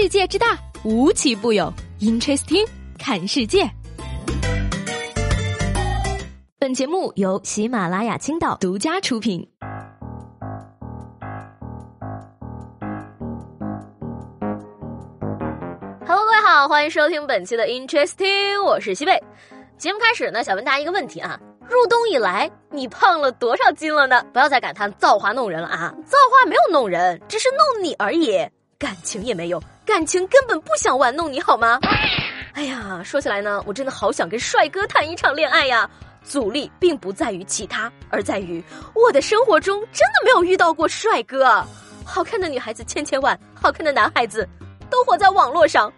世界之大，无奇不有。Interesting，看世界。本节目由喜马拉雅青岛独家出品。Hello，各位好，欢迎收听本期的 Interesting，我是西贝。节目开始呢，想问大家一个问题啊：入冬以来，你胖了多少斤了呢？不要再感叹造化弄人了啊！造化没有弄人，只是弄你而已。感情也没有，感情根本不想玩弄你好吗？哎呀，说起来呢，我真的好想跟帅哥谈一场恋爱呀！阻力并不在于其他，而在于我的生活中真的没有遇到过帅哥。好看的女孩子千千万，好看的男孩子。都活在网络上。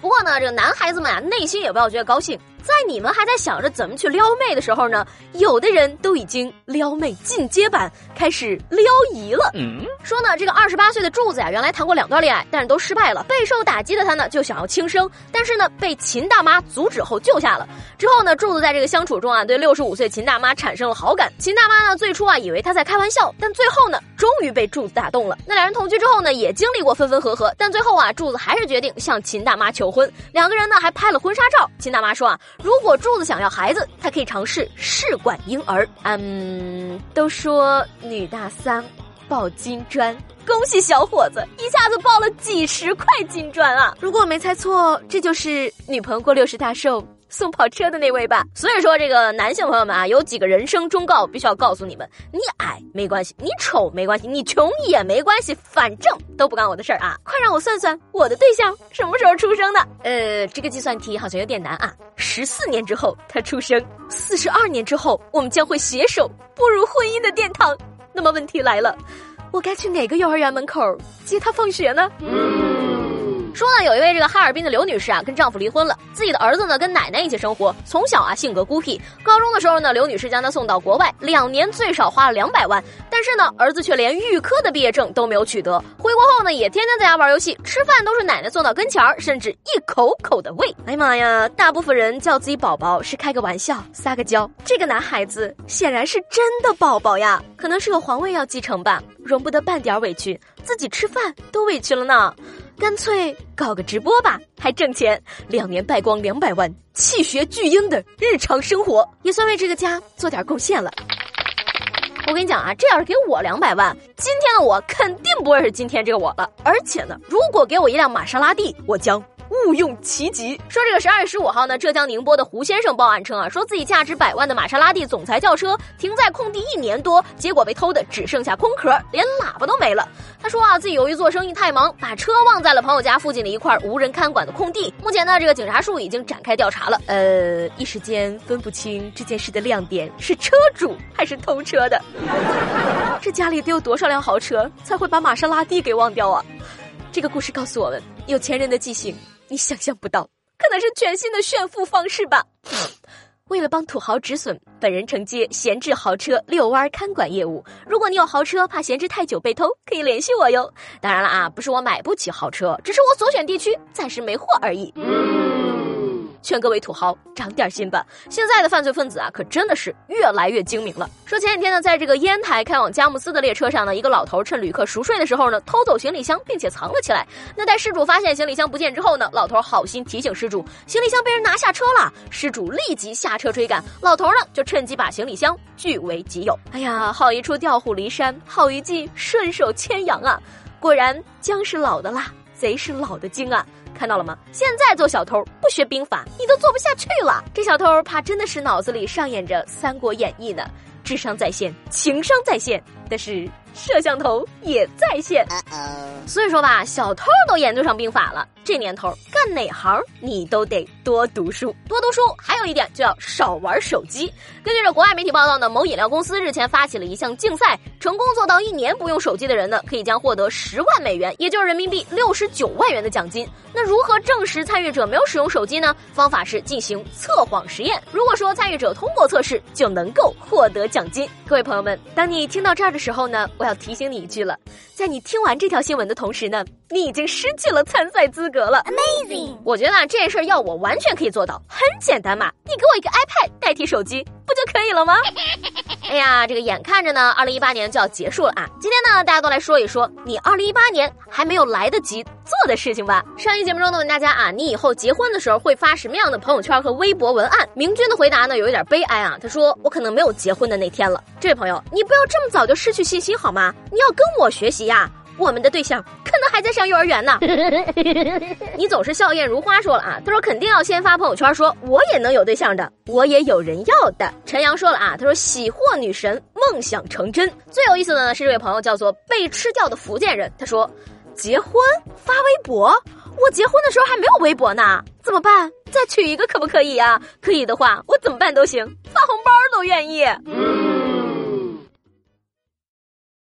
不过呢，这个男孩子们啊，内心也不要觉得高兴。在你们还在想着怎么去撩妹的时候呢，有的人都已经撩妹进阶版开始撩姨了。嗯说呢，这个二十八岁的柱子呀，原来谈过两段恋爱，但是都失败了。备受打击的他呢，就想要轻生，但是呢，被秦大妈阻止后救下了。之后呢，柱子在这个相处中啊，对六十五岁秦大妈产生了好感。秦大妈呢，最初啊，以为他在开玩笑，但最后呢，终于被柱子打动了。那两人同居之后呢，也经历过分分合合，但最后啊，柱子还是决定向秦大妈求婚。两个人呢，还拍了婚纱照。秦大妈说啊。如果柱子想要孩子，他可以尝试试管婴儿。嗯，都说女大三抱金砖，恭喜小伙子一下子抱了几十块金砖啊！如果我没猜错，这就是女朋友过六十大寿。送跑车的那位吧。所以说，这个男性朋友们啊，有几个人生忠告必须要告诉你们：你矮没关系，你丑没关系，你穷也没关系，反正都不干我的事儿啊！快让我算算，我的对象什么时候出生的？呃，这个计算题好像有点难啊。十四年之后他出生，四十二年之后我们将会携手步入婚姻的殿堂。那么问题来了，我该去哪个幼儿园门口接他放学呢？说呢，有一位这个哈尔滨的刘女士啊，跟丈夫离婚了，自己的儿子呢跟奶奶一起生活，从小啊性格孤僻。高中的时候呢，刘女士将他送到国外，两年最少花了两百万，但是呢，儿子却连预科的毕业证都没有取得。回国后呢，也天天在家玩游戏，吃饭都是奶奶送到跟前儿，甚至一口口的喂。哎呀妈呀，大部分人叫自己宝宝是开个玩笑，撒个娇，这个男孩子显然是真的宝宝呀，可能是有皇位要继承吧，容不得半点委屈，自己吃饭都委屈了呢。干脆搞个直播吧，还挣钱，两年败光两百万，气学巨婴的日常生活也算为这个家做点贡献了。我跟你讲啊，这要是给我两百万，今天的我肯定不会是今天这个我了。而且呢，如果给我一辆玛莎拉蒂，我将。误用其极，说这个十二月十五号呢，浙江宁波的胡先生报案称啊，说自己价值百万的玛莎拉蒂总裁轿车停在空地一年多，结果被偷的只剩下空壳，连喇叭都没了。他说啊，自己由于做生意太忙，把车忘在了朋友家附近的一块无人看管的空地。目前呢，这个警察叔已经展开调查了。呃，一时间分不清这件事的亮点是车主还是偷车的。这家里得有多少辆豪车才会把玛莎拉蒂给忘掉啊？这个故事告诉我们，有钱人的记性。你想象不到，可能是全新的炫富方式吧。为了帮土豪止损，本人承接闲置豪车遛弯看管业务。如果你有豪车，怕闲置太久被偷，可以联系我哟。当然了啊，不是我买不起豪车，只是我所选地区暂时没货而已。劝各位土豪长点心吧！现在的犯罪分子啊，可真的是越来越精明了。说前几天呢，在这个烟台开往佳木斯的列车上呢，一个老头趁旅客熟睡的时候呢，偷走行李箱，并且藏了起来。那待失主发现行李箱不见之后呢，老头好心提醒失主，行李箱被人拿下车了。失主立即下车追赶，老头呢就趁机把行李箱据为己有。哎呀，好一出调虎离山，好一计顺手牵羊啊！果然姜是老的辣，贼是老的精啊！看到了吗？现在做小偷不学兵法，你都做不下去了。这小偷怕真的是脑子里上演着《三国演义》呢，智商在线，情商在线，但是。摄像头也在线，所以说吧，小偷都研究上兵法了。这年头干哪行你都得多读书，多读书。还有一点就要少玩手机。根据这国外媒体报道呢，某饮料公司日前发起了一项竞赛，成功做到一年不用手机的人呢，可以将获得十万美元，也就是人民币六十九万元的奖金。那如何证实参与者没有使用手机呢？方法是进行测谎实验。如果说参与者通过测试，就能够获得奖金。各位朋友们，当你听到这儿的时候呢，我。要提醒你一句了，在你听完这条新闻的同时呢，你已经失去了参赛资格了。Amazing！我觉得啊，这件事要我完全可以做到，很简单嘛，你给我一个 iPad 代替手机，不就可以了吗？哎呀，这个眼看着呢，二零一八年就要结束了啊！今天呢，大家都来说一说你二零一八年还没有来得及做的事情吧。上一节目中呢，问大家啊，你以后结婚的时候会发什么样的朋友圈和微博文案？明君的回答呢，有一点悲哀啊。他说：“我可能没有结婚的那天了。”这位朋友，你不要这么早就失去信心好吗？你要跟我学习呀。我们的对象还在上幼儿园呢。你总是笑靥如花说了啊，他说肯定要先发朋友圈说我也能有对象的，我也有人要的。陈阳说了啊，他说喜获女神，梦想成真。最有意思的呢是这位朋友叫做被吃掉的福建人，他说结婚发微博，我结婚的时候还没有微博呢，怎么办？再娶一个可不可以啊？可以的话，我怎么办都行，发红包都愿意。